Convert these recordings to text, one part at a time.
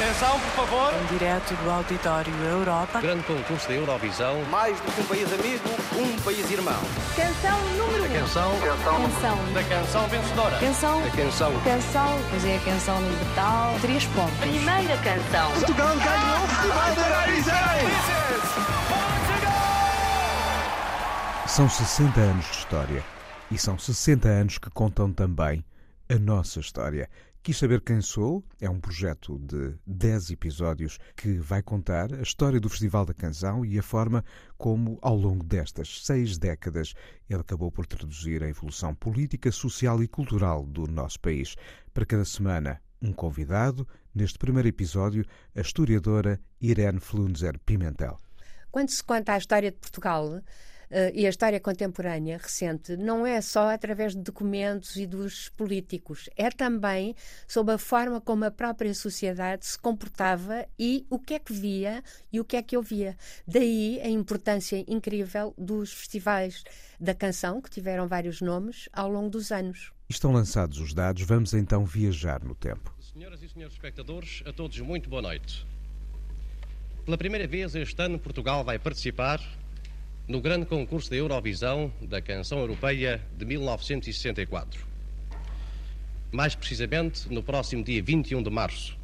Atenção, por favor. Em direto do Auditório Europa. Grande concurso da Eurovisão. Mais do que um país amigo, um país irmão. Canção número 1. Um. Canção. Canção. Da canção vencedora. Canção. Da canção. Canção. Pois é, a canção universal. Três pontos. Primeira canção. Portugal ganhou o Festival da Eurovisão. São 60 anos de história. E são 60 anos que contam também a nossa história. Quis saber quem sou é um projeto de 10 episódios que vai contar a história do Festival da Canção e a forma como, ao longo destas seis décadas, ele acabou por traduzir a evolução política, social e cultural do nosso país. Para cada semana, um convidado. Neste primeiro episódio, a historiadora Irene Flunzer Pimentel. Quando se conta a história de Portugal, e a história contemporânea recente não é só através de documentos e dos políticos, é também sobre a forma como a própria sociedade se comportava e o que é que via e o que é que ouvia. Daí a importância incrível dos festivais da canção, que tiveram vários nomes ao longo dos anos. Estão lançados os dados, vamos então viajar no tempo. Senhoras e senhores espectadores, a todos muito boa noite. Pela primeira vez este ano, Portugal vai participar no grande concurso da Eurovisão da canção europeia de 1964. Mais precisamente, no próximo dia 21 de março.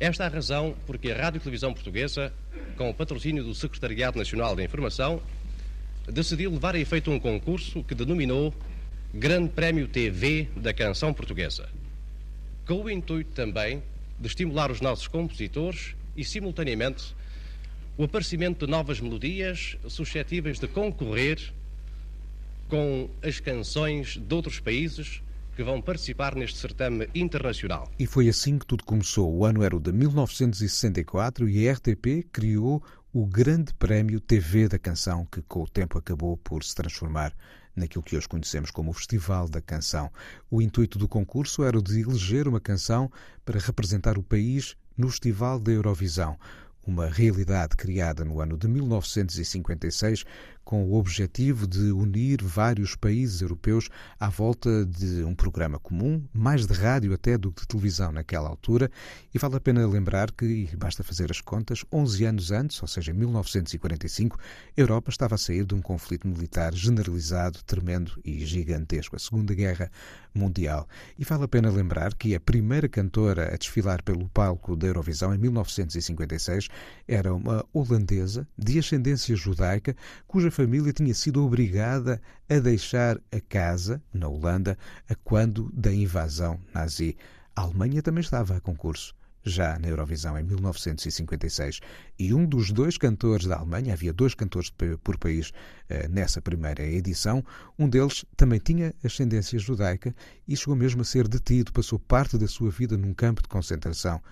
Esta é a razão porque a Rádio e Televisão Portuguesa, com o patrocínio do Secretariado Nacional da Informação, decidiu levar a efeito um concurso que denominou Grande Prémio TV da Canção Portuguesa, com o intuito também de estimular os nossos compositores e, simultaneamente, o aparecimento de novas melodias suscetíveis de concorrer com as canções de outros países que vão participar neste certame internacional. E foi assim que tudo começou. O ano era o de 1964 e a RTP criou o Grande Prémio TV da Canção, que com o tempo acabou por se transformar naquilo que hoje conhecemos como o Festival da Canção. O intuito do concurso era o de eleger uma canção para representar o país no Festival da Eurovisão uma realidade criada no ano de 1956 com o objetivo de unir vários países europeus à volta de um programa comum, mais de rádio até do que de televisão naquela altura, e vale a pena lembrar que, e basta fazer as contas, 11 anos antes, ou seja, em 1945, a Europa estava a sair de um conflito militar generalizado, tremendo e gigantesco, a Segunda Guerra Mundial. E vale a pena lembrar que a primeira cantora a desfilar pelo palco da Eurovisão em 1956 era uma holandesa de ascendência judaica, cuja família tinha sido obrigada a deixar a casa, na Holanda, a quando da invasão nazi. A Alemanha também estava a concurso já na Eurovisão em 1956. E um dos dois cantores da Alemanha, havia dois cantores por país eh, nessa primeira edição, um deles também tinha ascendência judaica e chegou mesmo a ser detido, passou parte da sua vida num campo de concentração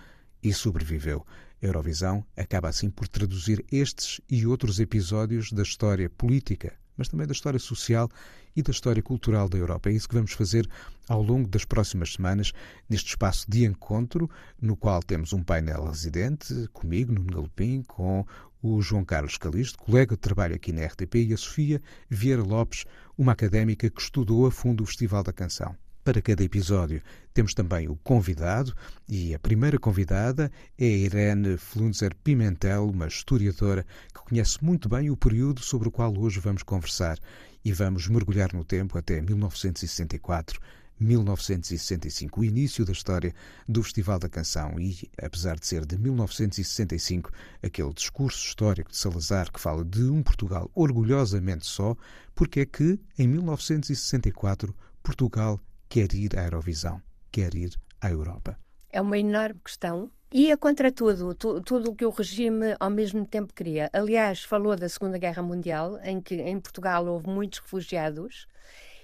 e sobreviveu. Eurovisão acaba assim por traduzir estes e outros episódios da história política, mas também da história social e da história cultural da Europa. É isso que vamos fazer ao longo das próximas semanas, neste espaço de encontro, no qual temos um painel residente, comigo, no Galopim, com o João Carlos Calisto, colega de trabalho aqui na RTP, e a Sofia Vieira Lopes, uma académica que estudou a fundo o Festival da Canção. Para cada episódio temos também o convidado e a primeira convidada é Irene Flunzer Pimentel, uma historiadora que conhece muito bem o período sobre o qual hoje vamos conversar e vamos mergulhar no tempo até 1964. 1965, o início da história do Festival da Canção e, apesar de ser de 1965, aquele discurso histórico de Salazar que fala de um Portugal orgulhosamente só, porque é que, em 1964, Portugal quer ir à Eurovisão, quer ir à Europa? É uma enorme questão. Ia contra tudo, tu, tudo o que o regime ao mesmo tempo queria. Aliás, falou da Segunda Guerra Mundial, em que em Portugal houve muitos refugiados,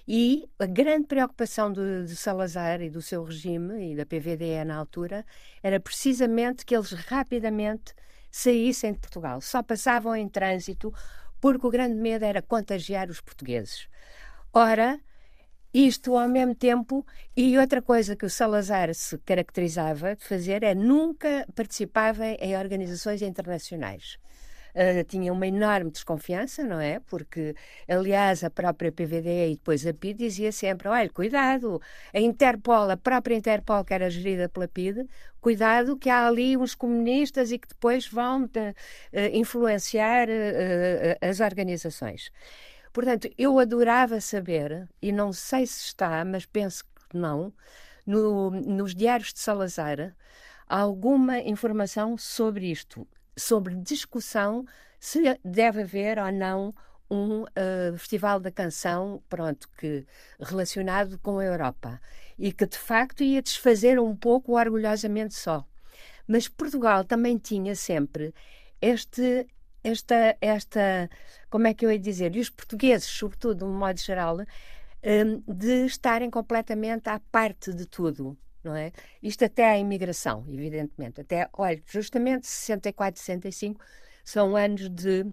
e a grande preocupação de, de Salazar e do seu regime, e da PVDE na altura, era precisamente que eles rapidamente saíssem de Portugal. Só passavam em trânsito, porque o grande medo era contagiar os portugueses. Ora, isto ao mesmo tempo, e outra coisa que o Salazar se caracterizava de fazer é nunca participava em organizações internacionais. uh, tinha uma enorme desconfiança, não é? Porque, aliás, a própria PVD e depois a PID dizia sempre: olha, cuidado, a Interpol, a própria Interpol, que era gerida pela PID, cuidado que há ali uns comunistas e que depois vão uh, influenciar uh, as organizações. Portanto, eu adorava saber, e não sei se está, mas penso que não, no, nos diários de Salazar, alguma informação sobre isto, sobre discussão se deve haver ou não um uh, festival da canção, pronto, que relacionado com a Europa e que de facto ia desfazer um pouco orgulhosamente só. Mas Portugal também tinha sempre este esta esta como é que eu ia dizer, e os portugueses, sobretudo, de um modo geral, um, de estarem completamente à parte de tudo não é? Isto até a imigração, evidentemente. Até, olha, justamente 64 e 65 são anos de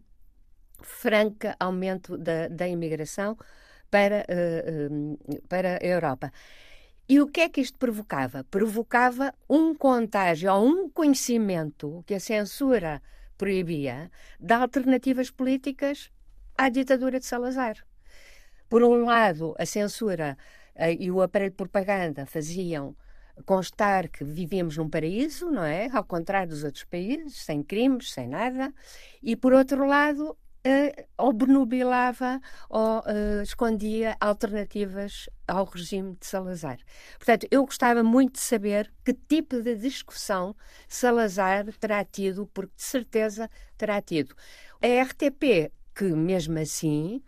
franca aumento da, da imigração para, uh, uh, para a Europa. E o que é que isto provocava? Provocava um contágio ou um conhecimento que a censura proibia de alternativas políticas à ditadura de Salazar. Por um lado, a censura uh, e o aparelho de propaganda faziam constar que vivíamos num paraíso, não é? Ao contrário dos outros países, sem crimes, sem nada. E, por outro lado, uh, obnubilava ou uh, escondia alternativas ao regime de Salazar. Portanto, eu gostava muito de saber que tipo de discussão Salazar terá tido, porque de certeza terá tido. A RTP, que mesmo assim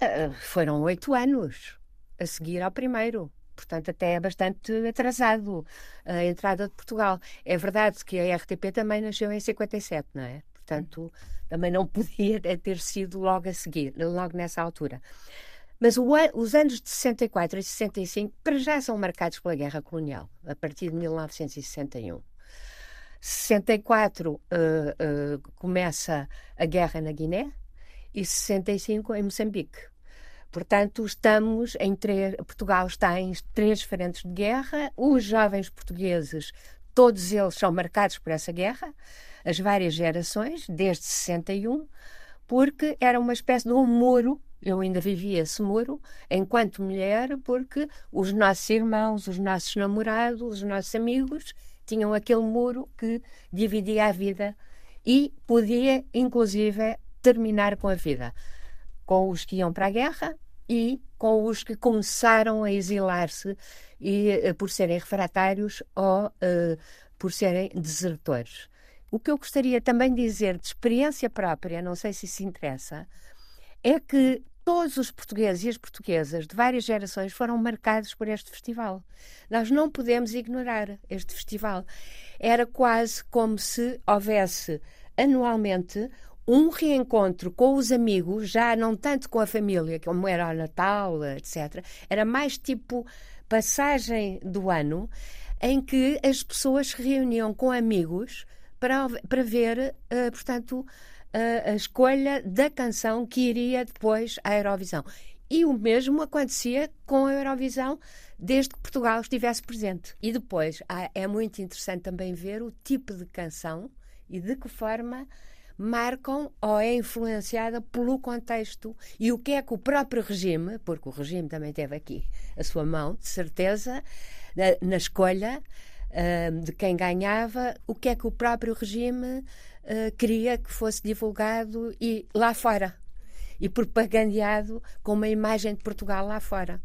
uh, foram oito anos a seguir ao primeiro portanto até é bastante atrasado a entrada de Portugal. É verdade que a RTP também nasceu em 57, não é? Portanto, também não podia ter sido logo a seguir, logo nessa altura. Mas o, os anos de 64 e 65 para já são marcados pela Guerra Colonial, a partir de 1961. 64 uh, uh, começa a guerra na Guiné e 65 em Moçambique. Portanto, estamos em três, Portugal está em três frentes de guerra. Os jovens portugueses, todos eles são marcados por essa guerra, as várias gerações, desde 61, porque era uma espécie de um muro. Eu ainda vivia esse muro enquanto mulher, porque os nossos irmãos, os nossos namorados, os nossos amigos tinham aquele muro que dividia a vida e podia, inclusive, terminar com a vida. Com os que iam para a guerra e com os que começaram a exilar-se e uh, por serem refratários ou uh, por serem desertores. O que eu gostaria também de dizer de experiência própria, não sei se isso interessa, é que todos os portugueses e as portuguesas de várias gerações foram marcados por este festival. Nós não podemos ignorar este festival. Era quase como se houvesse anualmente um reencontro com os amigos, já não tanto com a família, como era o Natal, etc. Era mais tipo passagem do ano em que as pessoas se reuniam com amigos para, para ver, uh, portanto, uh, a escolha da canção que iria depois à Eurovisão. E o mesmo acontecia com a Eurovisão desde que Portugal estivesse presente. E depois há, é muito interessante também ver o tipo de canção e de que forma marcam ou é influenciada pelo contexto e o que é que o próprio regime, porque o regime também teve aqui a sua mão, de certeza, na, na escolha de quem ganhava, o que é que o próprio regime uh, queria que fosse divulgado e lá fora e propagandeado com uma imagem de Portugal lá fora.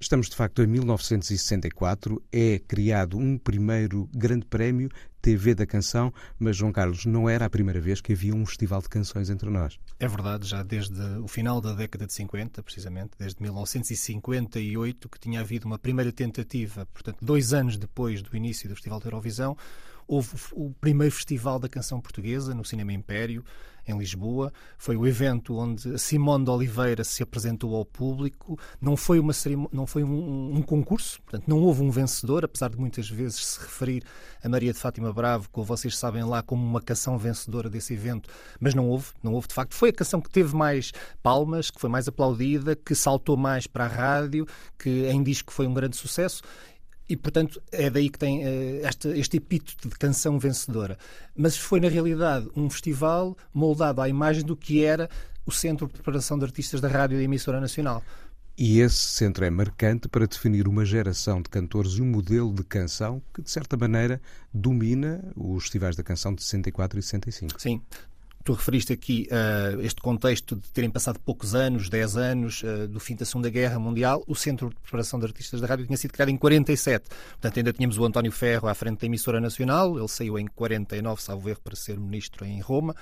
Estamos de facto em 1964, é criado um primeiro grande prémio TV da canção, mas João Carlos, não era a primeira vez que havia um festival de canções entre nós. É verdade, já desde o final da década de 50, precisamente, desde 1958, que tinha havido uma primeira tentativa, portanto, dois anos depois do início do Festival da Eurovisão, houve o primeiro Festival da Canção Portuguesa no Cinema Império, em Lisboa. Foi o evento onde Simone de Oliveira se apresentou ao público. Não foi, uma não foi um, um, concurso, portanto, não houve um vencedor, apesar de muitas vezes se referir a Maria de Fátima Bravo, que vocês sabem lá, como uma canção vencedora desse evento, mas não houve, não houve de facto. Foi a canção que teve mais palmas, que foi mais aplaudida, que saltou mais para a rádio, que em disco foi um grande sucesso e, portanto, é daí que tem uh, este, este epíteto de canção vencedora. Mas foi, na realidade, um festival moldado à imagem do que era o Centro de Preparação de Artistas da Rádio e Emissora Nacional. E esse centro é marcante para definir uma geração de cantores e um modelo de canção que, de certa maneira, domina os festivais da canção de 64 e 65. Sim. Tu referiste aqui uh, este contexto de terem passado poucos anos, 10 anos, uh, do fim da Segunda Guerra Mundial. O Centro de Preparação de Artistas da Rádio tinha sido criado em 47. Portanto, ainda tínhamos o António Ferro à frente da emissora nacional. Ele saiu em 49, salvo erro, para ser ministro em Roma.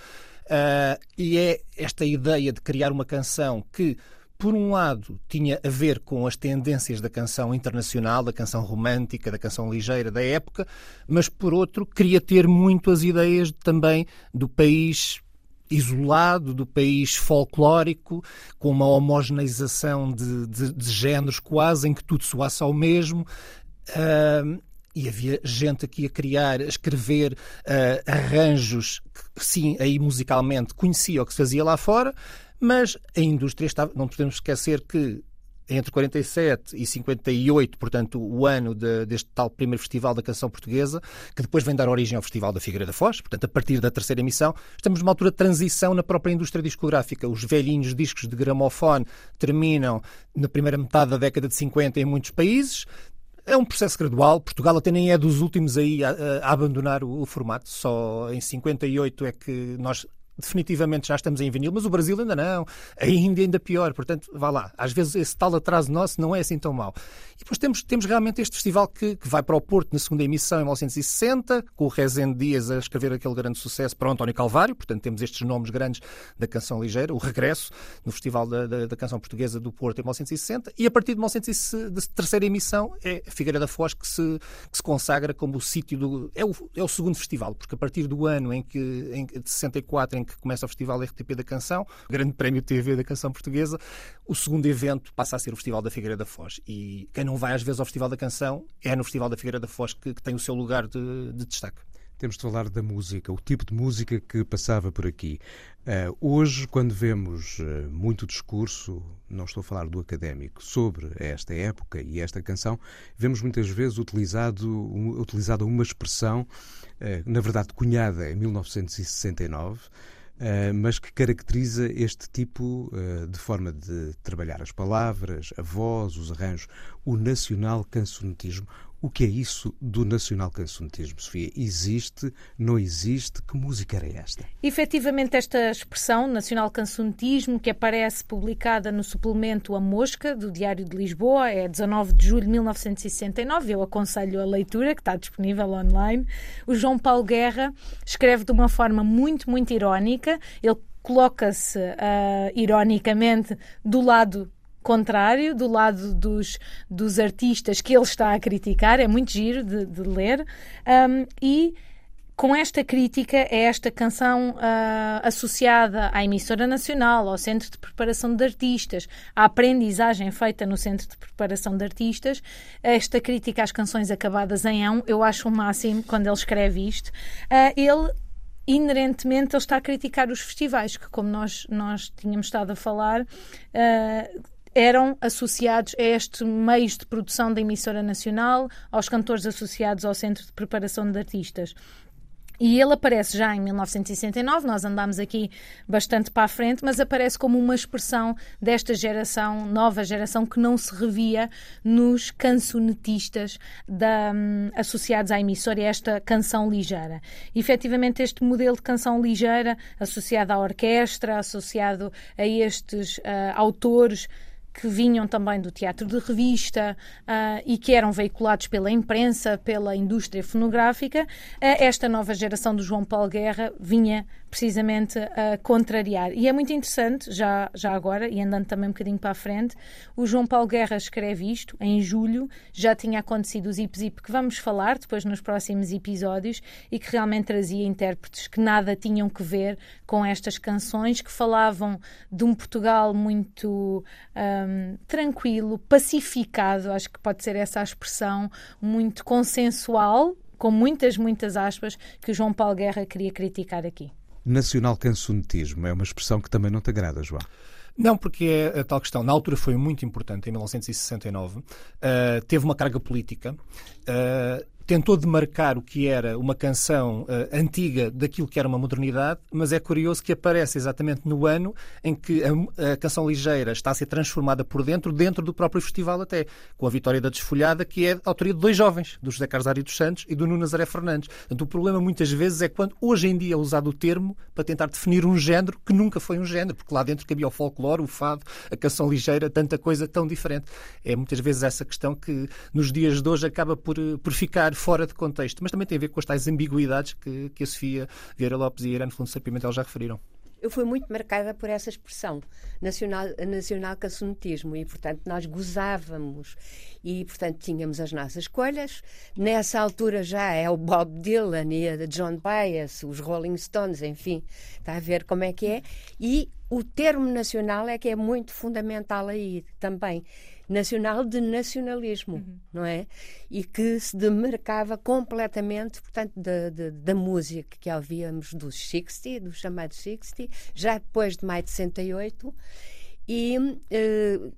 Uh, e é esta ideia de criar uma canção que por um lado, tinha a ver com as tendências da canção internacional, da canção romântica, da canção ligeira da época, mas por outro, queria ter muito as ideias também do país isolado, do país folclórico, com uma homogeneização de, de, de géneros quase, em que tudo soasse ao mesmo. Uh, e havia gente aqui a criar, a escrever uh, arranjos que, sim, aí musicalmente conhecia o que se fazia lá fora, mas a indústria estava. Não podemos esquecer que entre 47 e 58, portanto, o ano de, deste tal primeiro Festival da Canção Portuguesa, que depois vem dar origem ao Festival da Figueira da Foz, portanto, a partir da terceira emissão, estamos numa altura de transição na própria indústria discográfica. Os velhinhos discos de gramofone terminam na primeira metade da década de 50 em muitos países, é um processo gradual. Portugal até nem é dos últimos aí a, a abandonar o, o, formato. Só em 58 é que nós definitivamente já estamos em vinil, mas o Brasil ainda não, a Índia ainda pior, portanto, vá lá. Às vezes esse tal atraso nosso não é assim tão mau. E depois temos, temos realmente este festival que, que vai para o Porto na segunda emissão em 1960, com o Rezende Dias a escrever aquele grande sucesso para o António Calvário, portanto temos estes nomes grandes da canção ligeira, o regresso no Festival da, da, da Canção Portuguesa do Porto em 1960, e a partir de 1960, de terceira emissão é Figueira da Foz que se, que se consagra como o sítio do... É o, é o segundo festival, porque a partir do ano em que, em, de 64 em que começa o Festival RTP da Canção, Grande Prémio TV da Canção Portuguesa, o segundo evento passa a ser o Festival da Figueira da Foz. E quem não vai às vezes ao Festival da Canção é no Festival da Figueira da Foz que, que tem o seu lugar de, de destaque. Temos de falar da música, o tipo de música que passava por aqui. Uh, hoje, quando vemos uh, muito discurso, não estou a falar do académico, sobre esta época e esta canção, vemos muitas vezes utilizado, um, utilizada uma expressão, uh, na verdade cunhada em 1969, Uh, mas que caracteriza este tipo uh, de forma de trabalhar as palavras, a voz, os arranjos, o nacional cancionetismo. O que é isso do nacional cancionetismo, Sofia? Existe? Não existe? Que música era esta? Efetivamente, esta expressão, nacional cancionetismo, que aparece publicada no suplemento A Mosca, do Diário de Lisboa, é 19 de julho de 1969. Eu aconselho a leitura, que está disponível online. O João Paulo Guerra escreve de uma forma muito, muito irónica. Ele coloca-se, uh, ironicamente, do lado contrário, do lado dos, dos artistas que ele está a criticar, é muito giro de, de ler, um, e com esta crítica é esta canção uh, associada à emissora nacional, ao Centro de Preparação de Artistas, à aprendizagem feita no Centro de Preparação de Artistas, esta crítica às canções acabadas em ão, eu acho o máximo quando ele escreve isto. Uh, ele inerentemente ele está a criticar os festivais, que como nós, nós tínhamos estado a falar, uh, eram associados a este meios de produção da emissora nacional, aos cantores associados ao Centro de Preparação de Artistas. E ele aparece já em 1969, nós andamos aqui bastante para a frente, mas aparece como uma expressão desta geração, nova geração, que não se revia nos cancionetistas da, um, associados à emissora esta canção ligeira. E, efetivamente, este modelo de canção ligeira, associado à orquestra, associado a estes uh, autores que vinham também do teatro de revista uh, e que eram veiculados pela imprensa, pela indústria fonográfica, uh, esta nova geração do João Paulo Guerra vinha precisamente a contrariar. E é muito interessante, já, já agora, e andando também um bocadinho para a frente, o João Paulo Guerra escreve isto em julho, já tinha acontecido o Zip Zip, que vamos falar depois nos próximos episódios, e que realmente trazia intérpretes que nada tinham que ver com estas canções, que falavam de um Portugal muito um, tranquilo, pacificado, acho que pode ser essa a expressão, muito consensual, com muitas, muitas aspas, que o João Paulo Guerra queria criticar aqui. Nacional cancionetismo é uma expressão que também não te agrada, João. Não, porque é a tal questão. Na altura foi muito importante, em 1969. Uh, teve uma carga política. Uh, tentou demarcar o que era uma canção uh, antiga daquilo que era uma modernidade, mas é curioso que aparece exatamente no ano em que a, a, canção ligeira está a ser transformada por dentro, dentro do próprio festival até, com a Vitória da Desfolhada, que é a autoria de dois jovens, do José Carlos Ari dos Santos e do Nuno Nazaré Fernandes. Portanto, o problema muitas vezes é quando hoje em dia é usado o termo para tentar definir um género que nunca foi um género, porque lá dentro cabia o folclore, o fado, a canção ligeira, tanta coisa tão diferente. É muitas vezes essa questão que nos dias de hoje acaba por, por ficar fora de contexto, mas também tem a ver com as tais ambiguidades que, que a Sofia Vieira Lopes e a Irene Fundo Pimentel já referiram eu fui muito marcada por essa expressão, nacional, nacional e, portanto, nós gozávamos e, portanto, tínhamos as nossas escolhas. Nessa altura já é o Bob Dylan e a John Baez, os Rolling Stones, enfim, está a ver como é que é. E o termo nacional é que é muito fundamental aí também nacional de nacionalismo, uhum. não é? E que se demarcava completamente, portanto, da, da, da música que ouvíamos dos 60, dos chamados 60, já depois de maio de 68, e uh,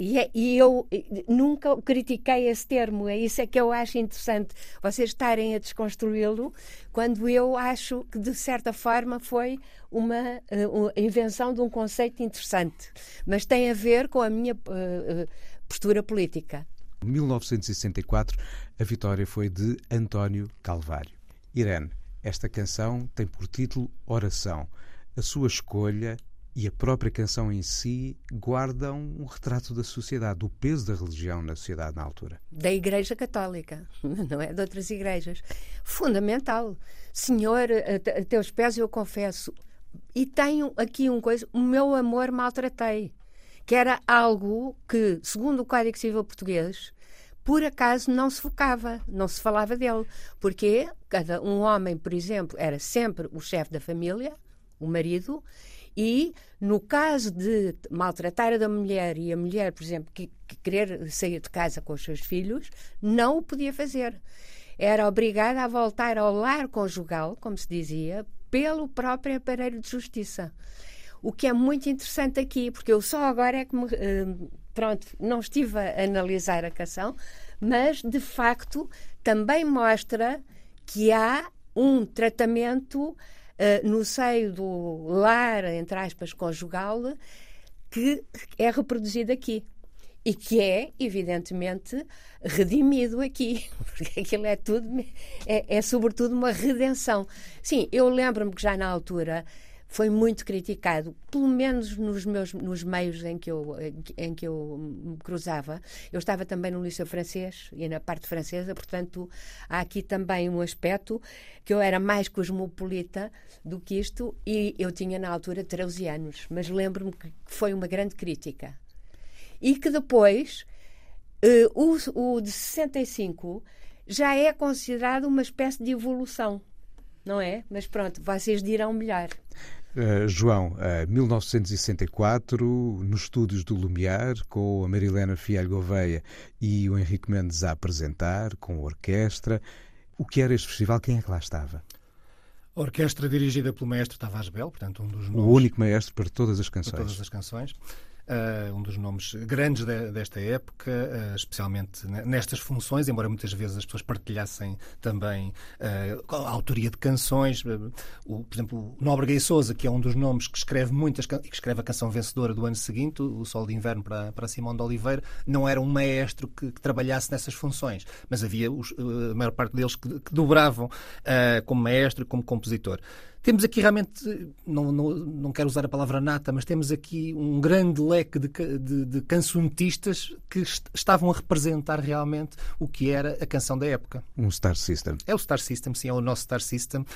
e, é, e, eu nunca critiquei esse termo, é isso é que eu acho interessante, vocês estarem a desconstruí-lo, quando eu acho que, de certa forma, foi uma uh, invenção de um conceito interessante, mas tem a ver com a minha uh, postura política. Em 1964, a vitória foi de António Calvário. Irene, esta canção tem por título Oração. A sua escolha e a própria canção em si guardam um retrato da sociedade, do peso da religião na sociedade na altura. Da Igreja Católica, não é de outras igrejas. Fundamental. Senhor, a teus pés eu confesso. E tenho aqui uma coisa: o meu amor maltratei, que era algo que, segundo o Código Civil Português, por acaso não se focava, não se falava dele. Porque cada um homem, por exemplo, era sempre o chefe da família, o marido, e, no caso de maltratar a mulher e a mulher, por exemplo, que, que querer sair de casa com os seus filhos, não o podia fazer. Era obrigada a voltar ao lar conjugal, como se dizia, pelo próprio aparelho de justiça. O que é muito interessante aqui, porque eu só agora é que me. Eh, pronto, não estive a analisar a canção, mas de facto também mostra que há um tratamento uh, no seio do lar, entre aspas, conjugal, que é reproduzido aqui. E que é, evidentemente, redimido aqui, porque aquilo é tudo, é, é sobretudo uma redenção. Sim, eu lembro-me que já na altura foi muito criticado, pelo menos nos meus nos meios em que eu em que eu me cruzava. Eu estava também no liceu francês e na parte francesa, portanto há aqui também um aspecto que eu era mais cosmopolita do que isto e eu tinha na altura 13 anos, mas lembro-me que foi uma grande crítica e que depois uh, o, o de 65 já é considerado uma espécie de evolução não é? Mas pronto, vocês dirão melhor. Uh, João, uh, 1964, nos estúdios do Lumiar, com a Marilena Fialho Gouveia e o Henrique Mendes a apresentar, com a orquestra. O que era este festival? Quem é que lá estava? A orquestra dirigida pelo maestro Tavares Bel, portanto um dos nomes... O único maestro para todas as canções. Para todas as canções uh, um dos nomes grandes de, desta época, uh, especialmente nestas funções, embora muitas vezes as pessoas partilhassem também uh, a autoria de canções. O, por exemplo, o Nóbrega e Souza, que é um dos nomes que escreve muitas que escreve a canção vencedora do ano seguinte, o Sol de Inverno para, para Simão de Oliveira, não era um maestro que, que trabalhasse nessas funções, mas havia os, a maior parte deles que, que dobravam como maestro e como compositor. Temos aqui realmente, não, não, não quero usar a palavra nata, mas temos aqui um grande leque de, de, de cancionetistas que estavam a representar realmente o que era a canção da época. Um Star System. É o Star System, sim, é o nosso Star System. Uh,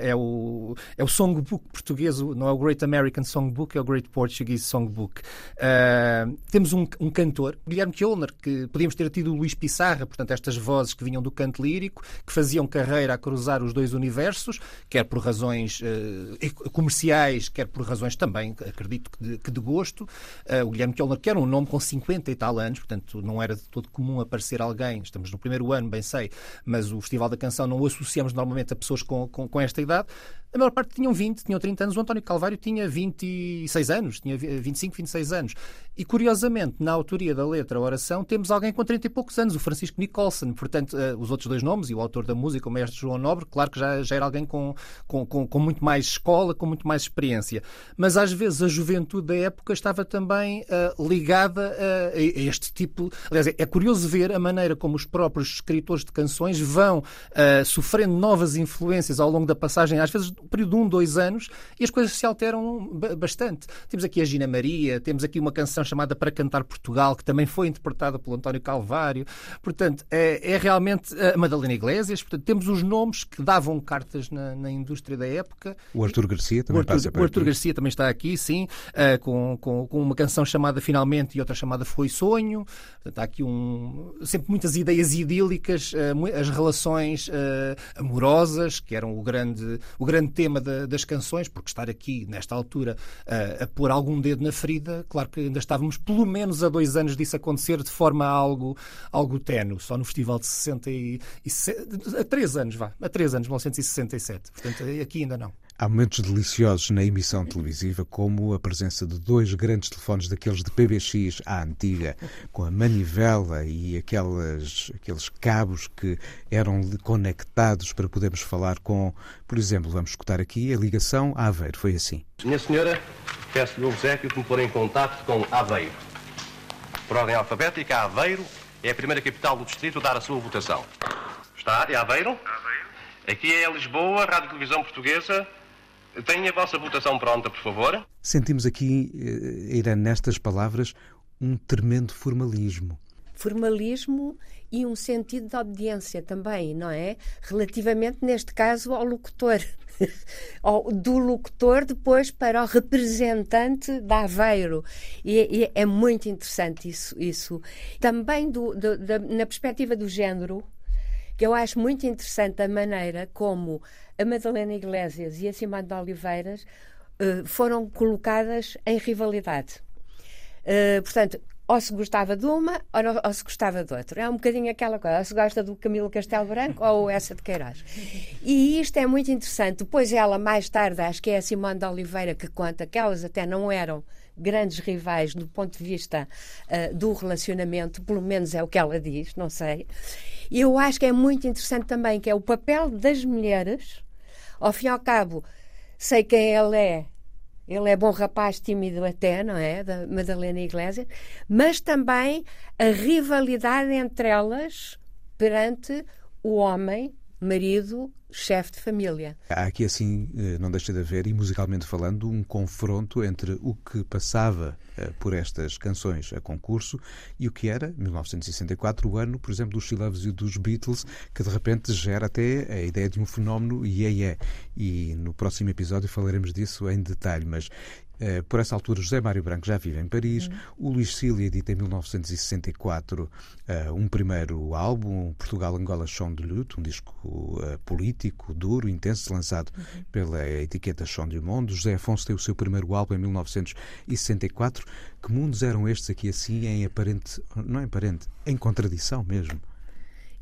é, o, é o songbook português, não é o Great American Songbook, é o Great Portuguese Songbook. Uh, temos um, um, cantor, Guilherme Kjolner, que podíamos ter tido o Luís Pissarra, portanto, estas vozes que vinham do canto lírico, que faziam carreira a cruzar os dois universos, quer por razões razões uh, comerciais, quer por razões também, acredito que de, que de gosto. Uh, o Guilherme Kellner, que era um nome com 50 e tal anos, portanto não era de todo comum aparecer alguém, estamos no primeiro ano, bem sei, mas o Festival da Canção não o associamos normalmente a pessoas com, com, com esta idade a maior parte tinham 20, tinham 30 anos. O António Calvário tinha 26 anos, tinha 25, 26 anos. E curiosamente, na autoria da letra, a oração, temos alguém com 30 e poucos anos, o Francisco Nicholson. Portanto, uh, os outros dois nomes e o autor da música, o mestre João Nobre, claro que já, já era alguém com, com, com, com, muito mais escola, com muito mais experiência. Mas às vezes a juventude da época estava também uh, ligada a, a, este tipo. Aliás, é, é curioso ver a maneira como os próprios escritores de canções vão uh, sofrendo novas influências ao longo da passagem, às vezes um período de um, dois anos, e as coisas se alteram bastante. Temos aqui a Gina Maria, temos aqui uma canção chamada Para Cantar Portugal, que também foi interpretada pelo António Calvário. Portanto, é, é realmente a Madalena Iglesias. Portanto, temos os nomes que davam cartas na, na indústria da época. O Artur Garcia também o Arthur, passa O Artur Garcia também está aqui, sim, uh, com, com, com, uma canção chamada Finalmente e outra chamada Foi Sonho. Portanto, há aqui um, sempre muitas ideias idílicas, uh, as relações uh, amorosas, que eram o grande, o grande tema da, das canções, porque estar aqui, nesta altura, a pôr algum dedo na ferida, claro que ainda estávamos pelo menos a dois anos disso acontecer de forma algo, algo tenue. Só no Festival de 67, a três anos, vá, a três anos, 1967. Portanto, aqui ainda não. Há momentos deliciosos na emissão televisiva, como a presença de dois grandes telefones daqueles de PBX à antiga, com a manivela e aquelas, aqueles cabos que eram conectados para podermos falar com, por exemplo, vamos escutar aqui a ligação a Aveiro. Foi assim. Minha senhora, peço-lhe o obsequio que me pôr em contato com Aveiro. Por ordem alfabética, Aveiro é a primeira capital do distrito a dar a sua votação. Está? É Aveiro? Aveiro. Aqui é Lisboa, Rádio Televisão Portuguesa, Tenha a vossa votação pronta, por favor. Sentimos aqui, eh, Irã, nestas palavras, um tremendo formalismo. Formalismo e um sentido de obediência também, não é? Relativamente, neste caso, ao locutor. do locutor depois para o representante da Aveiro. E, e é muito interessante isso. isso. Também do, do, da, na perspectiva do género, que eu acho muito interessante a maneira como a Madalena Iglesias e a Simone de Oliveiras uh, foram colocadas em rivalidade. Uh, portanto, ou se gostava de uma ou, não, ou, se gostava de outra. É um bocadinho aquela coisa, ou se gosta do Camilo Castelo Branco ou essa de Queiroz. E isto é muito interessante. Depois ela, mais tarde, acho que é a Simone de Oliveira que conta que elas até não eram grandes rivais do ponto de vista uh, do relacionamento, pelo menos é o que ela diz, não sei. E eu acho que é muito interessante também que é o papel das mulheres, ao fim e ao cabo, sei quem ele é, ele é bom rapaz, tímido até, não é? Da Madalena Iglesias, mas também a rivalidade entre elas perante o homem, marido, chefe de família. Há aqui, assim, eh, não deixa de haver, e musicalmente falando, um confronto entre o que passava eh, por estas canções a concurso e o que era, 1964, o ano, por exemplo, dos She Loves dos Beatles, que de repente gera até a ideia de um fenómeno e é, é. E no próximo episódio falaremos disso em detalhe, mas por essa altura, José Mário Branco já vive em Paris. Uhum. O Luís Cília edita em 1964 uh, um primeiro álbum, Portugal-Angola Chão de Luto, um disco uh, político, duro, intenso, lançado uhum. pela etiqueta Chão du Monde. José Afonso tem o seu primeiro álbum em 1964. Que mundos eram estes aqui assim, em aparente, não é aparente, em contradição mesmo?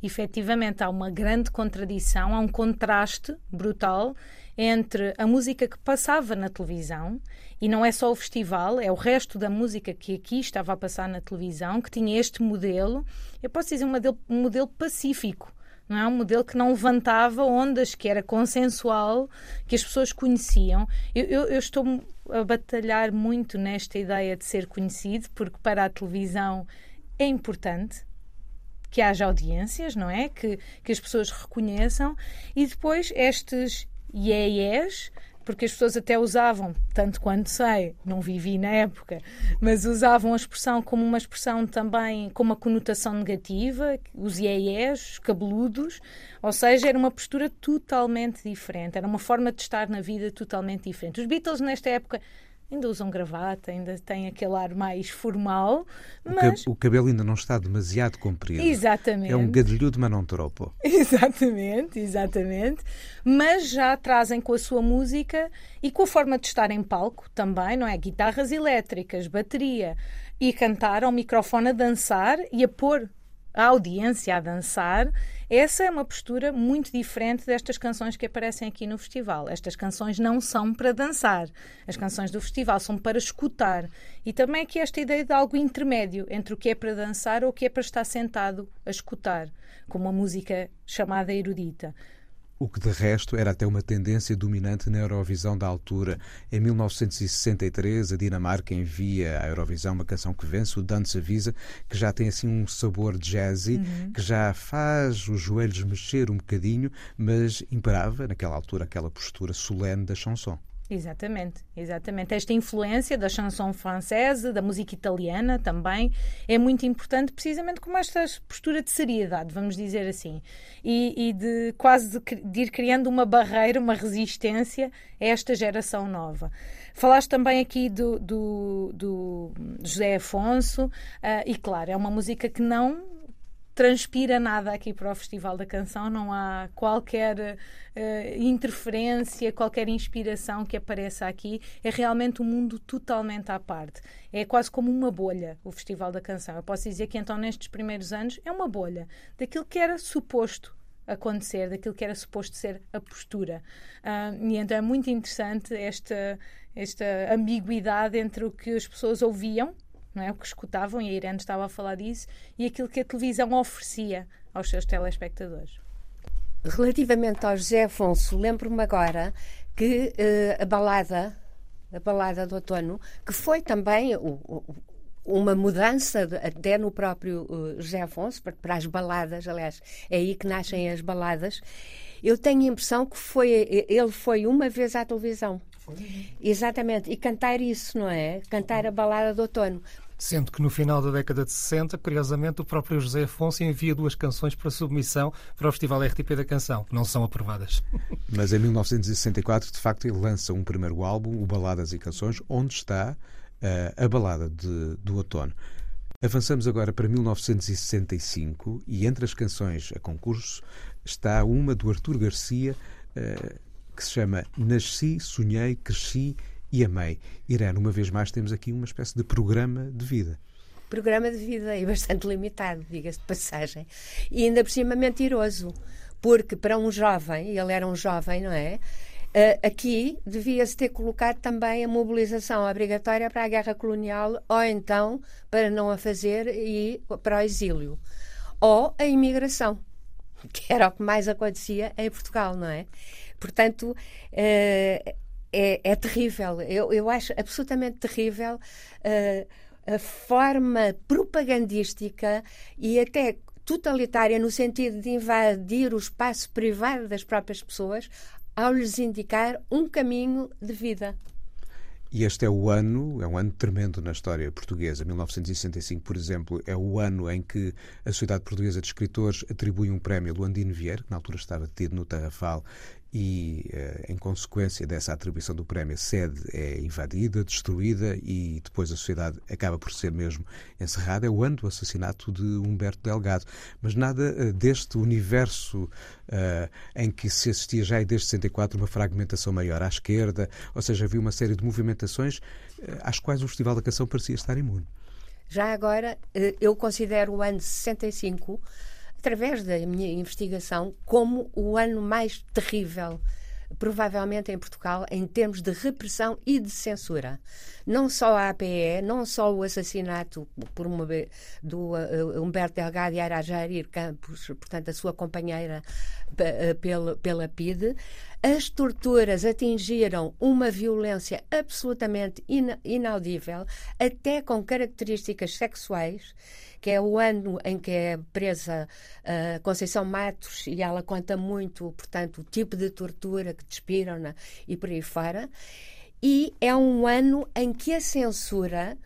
efetivamente há uma grande contradição, há um contraste brutal entre a música que passava na televisão e não é só o festival, é o resto da música que aqui estava a passar na televisão, que tinha este modelo, eu posso dizer um modelo, um modelo pacífico. Não é um modelo que não levantava ondas, que era consensual, que as pessoas conheciam. Eu, eu, eu estou a batalhar muito nesta ideia de ser conhecido, porque para a televisão é importante que haja audiências, não é? Que, que as pessoas reconheçam e depois estes iés porque as pessoas até usavam, tanto quanto sei, não vivi na época, mas usavam a expressão como uma expressão também com uma conotação negativa, os iés, cabeludos, ou seja, era uma postura totalmente diferente, era uma forma de estar na vida totalmente diferente. Os Beatles, nesta época, ainda usam gravata, ainda têm aquele ar mais formal. Mas... O, cabelo ainda não está demasiado comprido. Exatamente. É um gadilhudo, mas não tropo. Exatamente, exatamente. Mas já trazem com a sua música e com a forma de estar em palco também, não é? Guitarras elétricas, bateria e cantar ao microfone a dançar e a pôr a audiência a dançar, essa é uma postura muito diferente destas canções que aparecem aqui no festival. Estas canções não são para dançar. As canções do festival são para escutar. E também aqui esta ideia de algo intermédio entre o que é para dançar ou o que é para estar sentado a escutar, como a música chamada erudita o que de resto era até uma tendência dominante na Eurovisão da altura. Em 1963, a Dinamarca envia à Eurovisão uma canção que vence, o Dance Visa, que já tem assim um sabor jazzy, uhum. que já faz os joelhos mexer um bocadinho, mas imperava naquela altura aquela postura solene da chanson. Exatamente, exatamente. Esta influência da chanson francesa, da música italiana também, é muito importante, precisamente como esta postura de seriedade, vamos dizer assim, e, e de quase de, de, ir criando uma barreira, uma resistência a esta geração nova. Falaste também aqui do, do, do José Afonso, uh, e claro, é uma música que não transpira nada aqui para o Festival da Canção, não há qualquer uh, interferência, qualquer inspiração que apareça aqui. É realmente um mundo totalmente à parte. É quase como uma bolha o Festival da Canção. Eu posso dizer que então nestes primeiros anos é uma bolha daquilo que era suposto acontecer, daquilo que era suposto ser a postura. Uh, e então é muito interessante esta, esta ambiguidade entre o que as pessoas ouviam não é? O que escutavam, e a Irene estava a falar disso, e aquilo que a televisão oferecia aos seus telespectadores. Relativamente ao José Afonso, lembro-me agora que uh, a balada, a balada do outono, que foi também o, o, uma mudança até no próprio uh, José Afonso, para, para, as baladas, aliás, é aí que nascem as baladas. Eu tenho a impressão que foi, ele foi uma vez à televisão. Exatamente, e cantar isso, não é? Cantar a balada do outono. Sendo que no final da década de 60, curiosamente, o próprio José Afonso envia duas canções para submissão para o Festival RTP da Canção, que não são aprovadas. Mas em 1964, de facto, ele lança um primeiro álbum, o Baladas e Canções, onde está uh, a balada de, do outono. Avançamos agora para 1965 e entre as canções a concurso está uma do Artur Garcia. Uh, que se chama Nasci, Sonhei, Cresci e Amei. Irene, uma vez mais temos aqui uma espécie de programa de vida. Programa de vida e bastante limitado, diga-se de passagem. E ainda por cima mentiroso, porque para um jovem, ele era um jovem, não é? Uh, aqui devia-se ter colocado também a mobilização obrigatória para a guerra colonial ou então para não a fazer e para o exílio. Ou a imigração, que era o que mais acontecia em Portugal, não é? Portanto, uh, é, é, terrível. Eu, eu acho absolutamente terrível uh, a forma propagandística e até totalitária no sentido de invadir o espaço privado das próprias pessoas ao lhes indicar um caminho de vida. E este é o ano, é um ano tremendo na história portuguesa. 1965, por exemplo, é o ano em que a Sociedade Portuguesa de Escritores atribui um prémio a Luandino Vieira, que na altura estava detido no Tarrafal e, eh, em consequência dessa atribuição do prémio, a sede é invadida, destruída e depois a sociedade acaba por ser mesmo encerrada. É o ano do assassinato de Humberto Delgado. Mas nada eh, deste universo uh, em que se assistia já desde 64 uma fragmentação maior à esquerda, ou seja, havia uma série de movimentações uh, às quais o Festival da Canção parecia estar imune. Já agora, eu considero o ano de 65 através da minha investigação, como o ano mais terrível provavelmente em Portugal, em termos de repressão e de censura. Não só a APE, não só o assassinato por uma, do uh, Humberto Delgado e Arajarir Campos, portanto, a sua companheira uh, pela, pela PIDE, as torturas atingiram uma violência absolutamente in, inaudível, até com características sexuais que é o ano em que é presa uh, Conceição Matos e ela conta muito, portanto, o tipo de tortura que despiram na, e por aí fora. E é um ano em que a censura.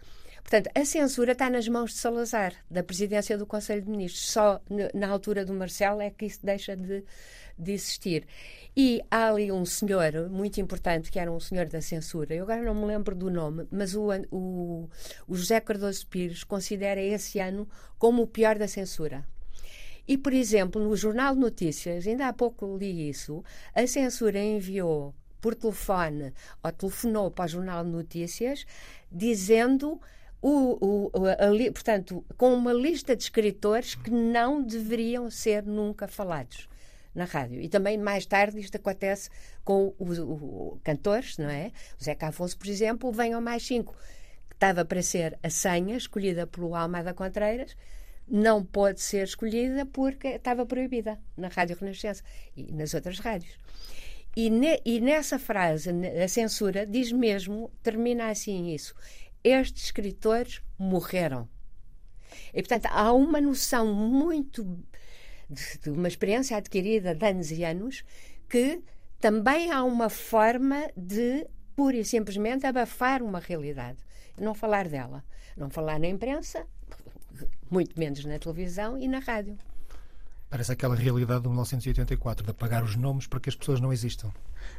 Portanto, a censura está nas mãos de Salazar, da presidência do Conselho de Ministros. Só na altura do Marcelo é que isso deixa de, de existir. E há ali um senhor muito importante, que era um senhor da censura, eu agora não me lembro do nome, mas o, o, o José Cardoso Pires considera esse ano como o pior da censura. E, por exemplo, no Jornal de Notícias, ainda há pouco li isso, a censura enviou por telefone ou telefonou para o Jornal de Notícias dizendo o, o, a, portanto, com uma lista de escritores que não deveriam ser nunca falados na rádio. E também mais tarde isto acontece com os, cantores, não é? O Zeca Afonso, por exemplo, venham mais cinco. Que estava para ser a senha escolhida pelo Almada Contreiras, não pode ser escolhida porque estava proibida na Rádio Renascença e nas outras rádios. E, ne, e nessa frase, a censura, diz mesmo, termina assim isso: estes escritores morreram. E, portanto, há uma noção muito de, uma experiência adquirida de anos e anos que também há uma forma de, pura e simplesmente, abafar uma realidade. Não falar dela. Não falar na imprensa, muito menos na televisão e na rádio. Parece aquela realidade de 1984, de apagar os nomes para que as pessoas não existam.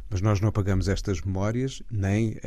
Mas nós não apagamos estas memórias, nem uh,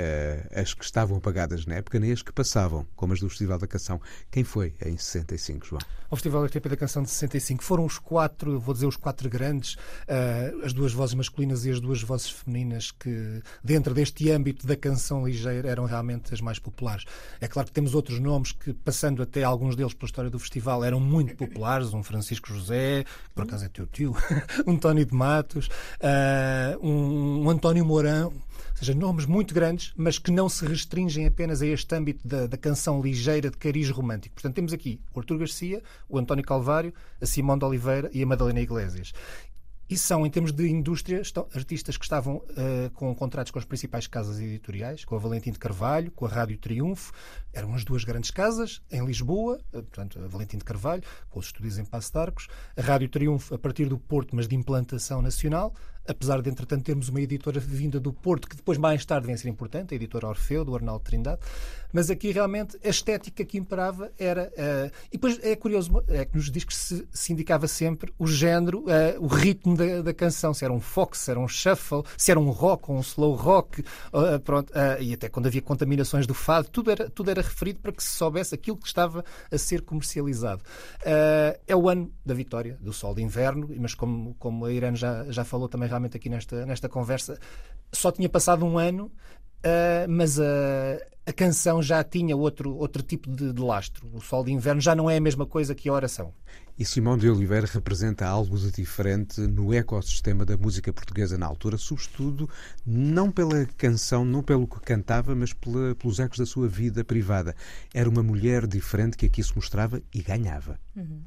as que estavam apagadas na época, nem as que passavam, como as do Festival da Canção. Quem foi em 65, João? O Festival RTP da Canção de 65 foram os quatro, vou dizer os quatro grandes, uh, as duas vozes masculinas e as duas vozes femininas que, dentro deste âmbito da canção ligeira, eram realmente as mais populares. É claro que temos outros nomes que, passando até alguns deles pela história do festival, eram muito populares, um Francisco José, por acaso é teu tio, um Tony de Matos, uh, um um António Mourão, ou seja, nomes muito grandes, mas que não se restringem apenas a este âmbito da, da canção ligeira de cariz romântico. Portanto, temos aqui o Artur Garcia, o António Calvário, a Simone de Oliveira e a Madalena Iglesias. E são, em termos de indústria, artistas que estavam uh, com contratos com as principais casas editoriais, com a Valentim de Carvalho, com a Rádio Triunfo. Eram as duas grandes casas, em Lisboa, uh, portanto, a Valentim de Carvalho, com os estúdios em Passo de Arcos. A Rádio Triunfo, a partir do Porto, mas de implantação nacional apesar de, entretanto, termos uma editora vinda do Porto, que depois, mais tarde, vem a ser importante, a editora Orfeu, do Arnaldo Trindade, mas aqui realmente a estética que imperava era. Uh, e depois é curioso, é que nos diz que se, se indicava sempre o género, uh, o ritmo da, da, canção, se era um fox, se era um shuffle, se era um rock ou um slow rock, uh, pronto, e até quando havia contaminações do fado, tudo era, tudo era referido para que se soubesse aquilo que estava a ser comercializado. é o ano da vitória do Sol de Inverno, mas como, como a Irene já, já falou também realmente aqui nesta, nesta conversa, só tinha passado um ano Uh, mas a, a, canção já tinha outro, outro tipo de, de, lastro. O Sol de Inverno já não é a mesma coisa que a oração. E Simão de Oliveira representa algo de diferente no ecossistema da música portuguesa na altura, sobretudo não pela canção, não pelo que cantava, mas pela, pelos ecos da sua vida privada. Era uma mulher diferente que aqui se mostrava e ganhava. Uhum.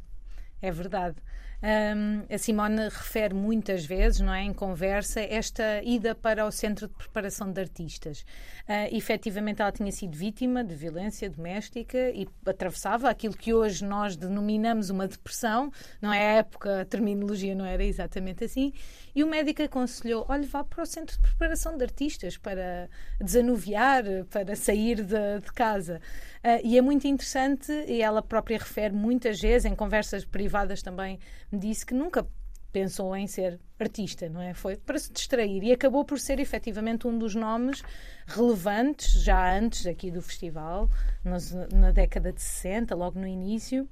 É verdade. Um, a Simone refere muitas vezes, não é, em conversa, esta ida para o Centro de Preparação de Artistas. Uh, efetivamente, ela tinha sido vítima de violência doméstica e atravessava aquilo que hoje nós denominamos uma depressão, não é? A época, a terminologia não era exatamente assim. E o médico aconselhou: olha, vá para o Centro de Preparação de Artistas para desanuviar, para sair de, de casa. Uh, e é muito interessante, e ela própria refere muitas vezes, em conversas privadas também, disse que nunca pensou em ser artista, não é? Foi para se distrair e acabou por ser efetivamente um dos nomes relevantes, já antes aqui do festival, nos, na década de 60, logo no início.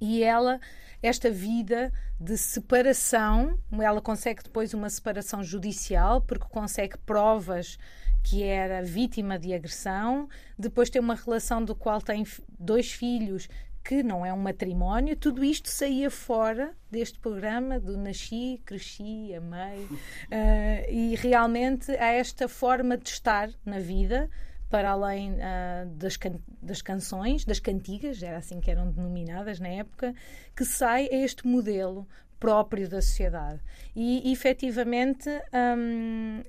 E ela, esta vida de separação, ela consegue depois uma separação judicial, porque consegue provas que era vítima de agressão, depois tem uma relação do qual tem dois filhos que não é um matrimónio, tudo isto saía fora deste programa do nasci, cresci, amei. Uh, e realmente há esta forma de estar na vida, para além uh, das, can das canções, das cantigas, era assim que eram denominadas na época, que sai a este modelo próprio da sociedade. E, efetivamente, um,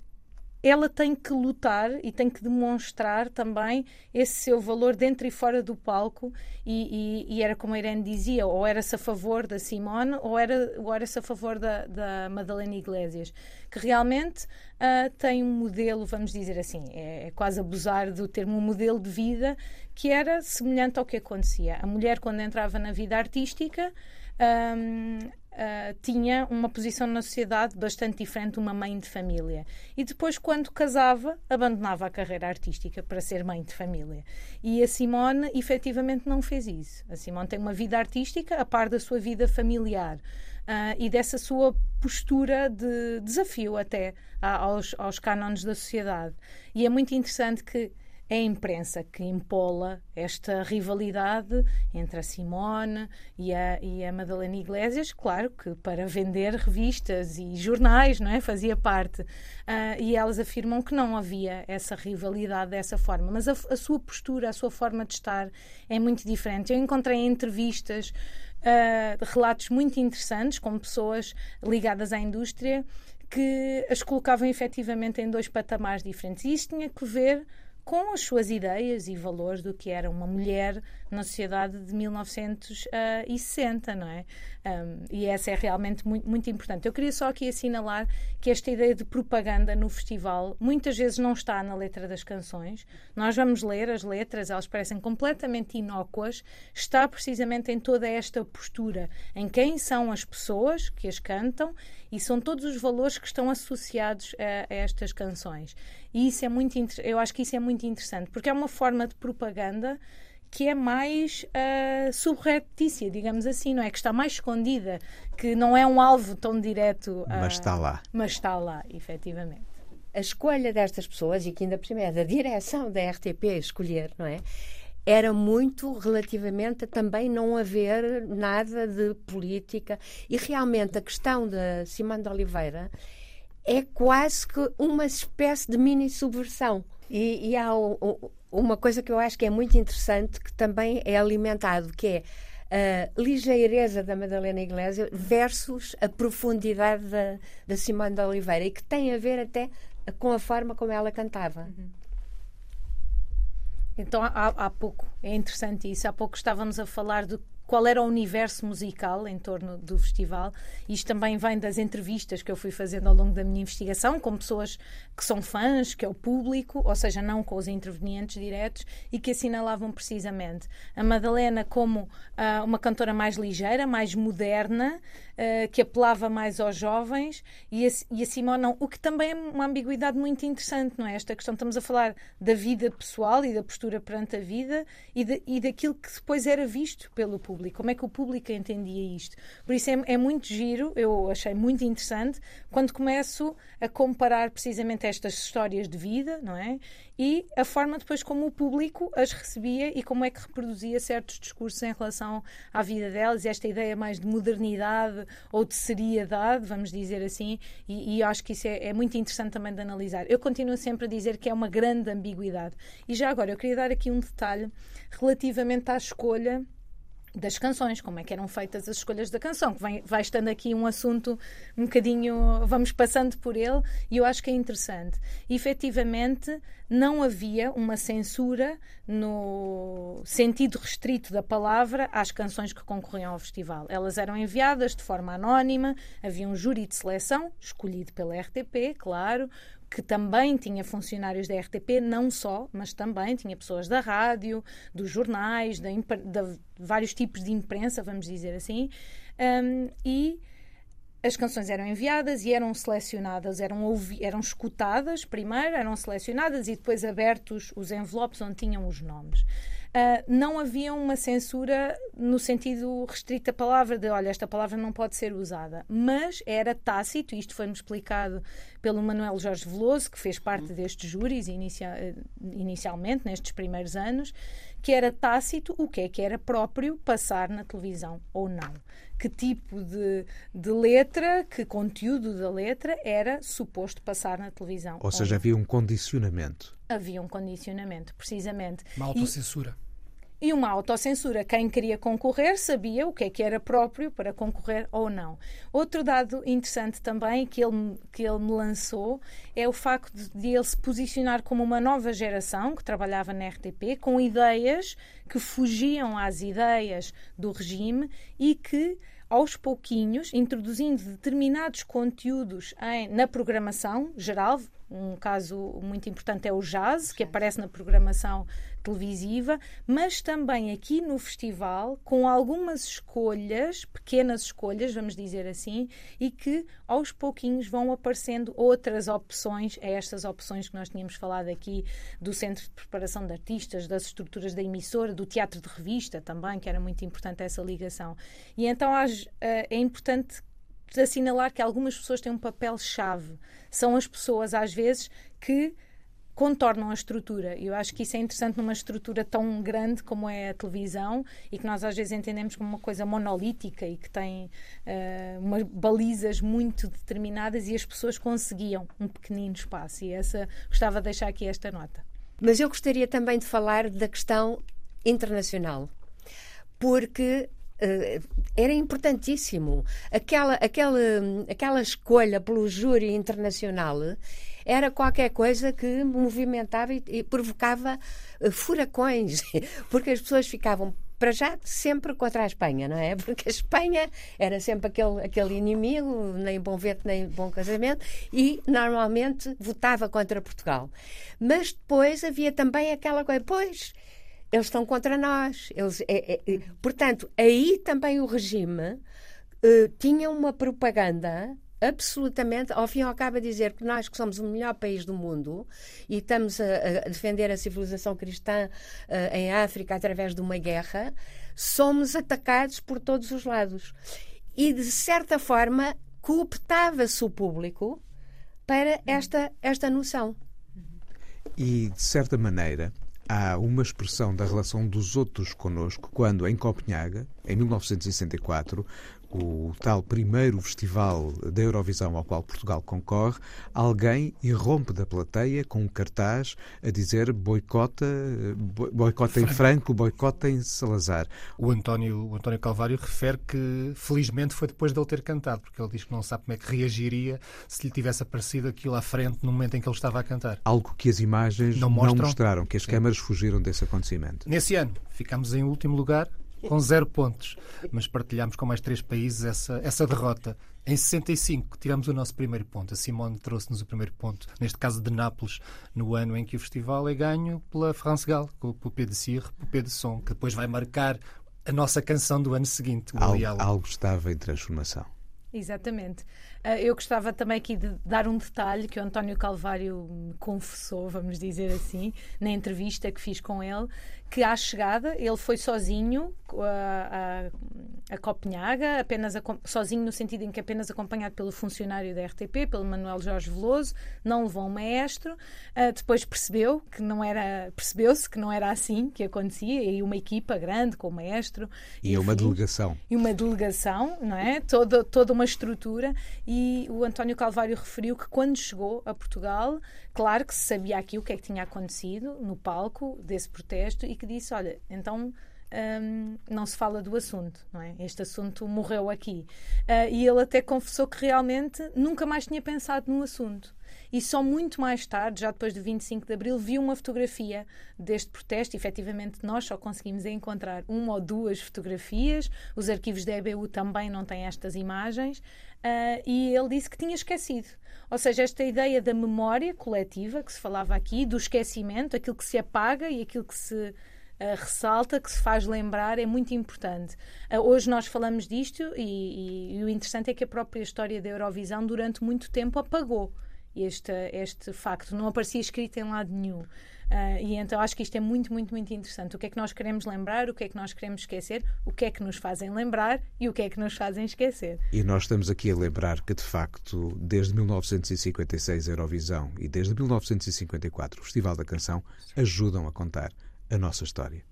ela tem que lutar e tem que demonstrar também esse seu valor dentro e fora do palco e, e, e era como a Irene dizia, ou era-se a favor da Simone ou era-se ou era a favor da, da Madalena Iglesias, que realmente uh, tem um modelo, vamos dizer assim, é, é, quase abusar do termo um modelo de vida que era semelhante ao que acontecia. A mulher quando entrava na vida artística um, uh, tinha uma posição na sociedade bastante diferente uma mãe de família. E depois, quando casava, abandonava a carreira artística para ser mãe de família. E a Simone, efetivamente, não fez isso. A Simone tem uma vida artística a par da sua vida familiar. Uh, e dessa sua postura de desafio até aos, aos cânones da sociedade. E é muito interessante que é a imprensa que impola esta rivalidade entre a Simone e a, e a Madalena Iglesias, claro que para vender revistas e jornais, não é? Fazia parte. Uh, e elas afirmam que não havia essa rivalidade dessa forma, mas a, a, sua postura, a sua forma de estar é muito diferente. Eu encontrei entrevistas, uh, relatos muito interessantes com pessoas ligadas à indústria que as colocavam efetivamente em dois patamares diferentes. E isso tinha que ver com as suas ideias e valores do que era uma mulher na sociedade de 1960, não é? Um, e essa é realmente muito, muito importante. Eu queria só aqui assinalar que esta ideia de propaganda no festival muitas vezes não está na letra das canções. Nós vamos ler as letras, elas parecem completamente inócuas. Está precisamente em toda esta postura, em quem são as pessoas que as cantam e são todos os valores que estão associados a, a estas canções. E isso é muito eu acho que isso é muito interessante, porque é uma forma de propaganda que é mais uh, subreptícia, digamos assim, não é? Que está mais escondida, que não é um alvo tão direto. Uh, mas está lá. Mas está lá, efetivamente. A escolha destas pessoas, e que ainda primeiro é da direção da RTP escolher, não é? Era muito relativamente a também não haver nada de política. E realmente a questão da Simão de Oliveira é quase que uma espécie de mini subversão. E, e há o, o, uma coisa que eu acho que é muito interessante, que também é alimentado, que é a ligeireza da Madalena Iglesias versus a profundidade da, da Simone de Oliveira, e que tem a ver até com a forma como ela cantava. Uhum. Então, há, há pouco, é interessante isso, há pouco estávamos a falar do qual era o universo musical em torno do festival. Isto também vem das entrevistas que eu fui fazendo ao longo da minha investigação com pessoas que são fãs, que é o público, ou seja, não com os intervenientes diretos, e que assinalavam precisamente a Madalena como uh, uma cantora mais ligeira, mais moderna, uh, que apelava mais aos jovens, e a, e a Simone não, o que também é uma ambiguidade muito interessante, não é? Esta questão, estamos a falar da vida pessoal e da postura perante a vida e, de, e daquilo que depois era visto pelo público público, como é que o público entendia isto. Por isso é, é muito giro, eu achei muito interessante quando começo a comparar precisamente estas histórias de vida, não é? E a forma depois como o público as recebia e como é que reproduzia certos discursos em relação à vida delas, esta ideia mais de modernidade ou de seriedade, vamos dizer assim, e, e acho que isso é, é muito interessante também de analisar. Eu continuo sempre a dizer que é uma grande ambiguidade. E já agora, eu queria dar aqui um detalhe relativamente à escolha das canções, como é que eram feitas as escolhas da canção, que vai, vai estando aqui um assunto um bocadinho, vamos passando por ele, e eu acho que é interessante. E, efetivamente, não havia uma censura no sentido restrito da palavra às canções que concorriam ao festival. Elas eram enviadas de forma anónima, havia um júri de seleção, escolhido pela RTP, claro, que também tinha funcionários da RTP, não só, mas também tinha pessoas da rádio, dos jornais, de vários tipos de imprensa, vamos dizer assim, um, e as canções eram enviadas e eram selecionadas, eram, eram escutadas primeiro, eram selecionadas e depois abertos os envelopes onde tinham os nomes. Uh, não havia uma censura no sentido restrito da palavra, de olha, esta palavra não pode ser usada, mas era tácito, e isto foi-me explicado pelo Manuel Jorge Veloso, que fez parte destes júris inicia, inicialmente, nestes primeiros anos, que era tácito o que é que era próprio passar na televisão ou não. Que tipo de, de letra, que conteúdo da letra era suposto passar na televisão. Ou, ou seja, não. havia um condicionamento. Havia um condicionamento, precisamente. Uma autocensura. E, e uma autocensura. Quem queria concorrer sabia o que é que era próprio para concorrer ou não. Outro dado interessante também que ele, que ele me lançou é o facto de, de ele se posicionar como uma nova geração que trabalhava na RTP com ideias que fugiam às ideias do regime e que aos pouquinhos, introduzindo determinados conteúdos em, na programação geral, um caso muito importante é o jazz, que aparece na programação televisiva, mas também aqui no festival, com algumas escolhas, pequenas escolhas, vamos dizer assim, e que aos pouquinhos vão aparecendo outras opções a estas opções que nós tínhamos falado aqui do Centro de Preparação de Artistas, das estruturas da emissora, do teatro de revista também, que era muito importante essa ligação. E então eh, é importante assinalar que algumas pessoas têm um papel-chave. São as pessoas, às vezes, que contornam a estrutura. Eu acho que isso é interessante numa estrutura tão grande como é a televisão e que nós às vezes entendemos como uma coisa monolítica e que tem uh, umas balizas muito determinadas e as pessoas conseguiam um pequenino espaço. E essa gostava de deixar aqui esta nota. Mas eu gostaria também de falar da questão internacional, porque uh, era importantíssimo aquela, aquela, aquela escolha pelo júri internacional era qualquer coisa que movimentava e, e provocava uh, furacões, porque as pessoas ficavam para já sempre contra a Espanha, não é? Porque a Espanha era sempre aquele, aquele inimigo, nem bom vento, nem bom casamento, e normalmente votava contra Portugal. Mas depois havia também aquela coisa, pois, eles estão contra nós. Eles, é, é, é, portanto, aí também o regime uh, tinha uma propaganda absolutamente, ao fim e ao cabo, a dizer que nós que somos o melhor país do mundo e estamos a, a defender a civilização cristã uh, em África através de uma guerra, somos atacados por todos os lados. E, de certa forma, cooptava-se o público para esta, esta noção. E, de certa maneira, há uma expressão da relação dos outros connosco quando, em Copenhaga, em 1964, o tal primeiro festival da Eurovisão ao qual Portugal concorre, alguém irrompe da plateia com um cartaz a dizer boicota, boicota em Franco, boicota em Salazar. O António, o António Calvário refere que felizmente foi depois de ele ter cantado, porque ele diz que não sabe como é que reagiria se lhe tivesse aparecido aquilo à frente no momento em que ele estava a cantar. Algo que as imagens não, não mostraram, que as Sim. câmaras fugiram desse acontecimento. Nesse ano, ficamos em último lugar, com zero pontos, mas partilhámos com mais três países essa, essa derrota. Em 65 tivemos o nosso primeiro ponto. A Simone trouxe-nos o primeiro ponto, neste caso de Nápoles, no ano em que o festival é ganho pela France Gall, com o Poupée de Cire, Poupée de Son, que depois vai marcar a nossa canção do ano seguinte. Algo, algo estava em transformação. Exatamente. Ah, eu gostava também aqui de dar um detalhe que o António Calvário me confessou, vamos dizer assim, na entrevista que fiz com ele, que à chegada ele foi sozinho a, a, a Copenhaga, apenas a, sozinho no sentido em que apenas acompanhado pelo funcionário da RTP, pelo Manuel Jorge Veloso, não levou um maestro, uh, depois percebeu que não era, percebeu-se que não era assim que acontecia, e uma equipa grande com o maestro. E enfim, uma delegação. E uma delegação, não é? Toda, toda uma estrutura, e o António Calvário referiu que quando chegou a Portugal, claro que se sabia aqui o que é que tinha acontecido no palco desse protesto e que disse: olha, então. Um, não se fala do assunto, não é? Este assunto morreu aqui. Uh, e ele até confessou que realmente nunca mais tinha pensado no assunto. E só muito mais tarde, já depois de 25 de Abril, viu uma fotografia deste protesto. E, efetivamente, nós só conseguimos encontrar uma ou duas fotografias. Os arquivos da EBU também não têm estas imagens. Uh, e ele disse que tinha esquecido. Ou seja, esta ideia da memória coletiva que se falava aqui, do esquecimento, aquilo que se apaga e aquilo que se ressalta, que se faz lembrar, é muito importante. Uh, hoje nós falamos disto e, e, e, o interessante é que a própria história da Eurovisão durante muito tempo apagou este, este facto, não aparecia escrito em lado nenhum. Uh, e então acho que isto é muito, muito, muito interessante. O que é que nós queremos lembrar, o que é que nós queremos esquecer, o que é que nos fazem lembrar e o que é que nos fazem esquecer. E nós estamos aqui a lembrar que, de facto, desde 1956 a Eurovisão e desde 1954 o Festival da Canção ajudam a contar a nossa história.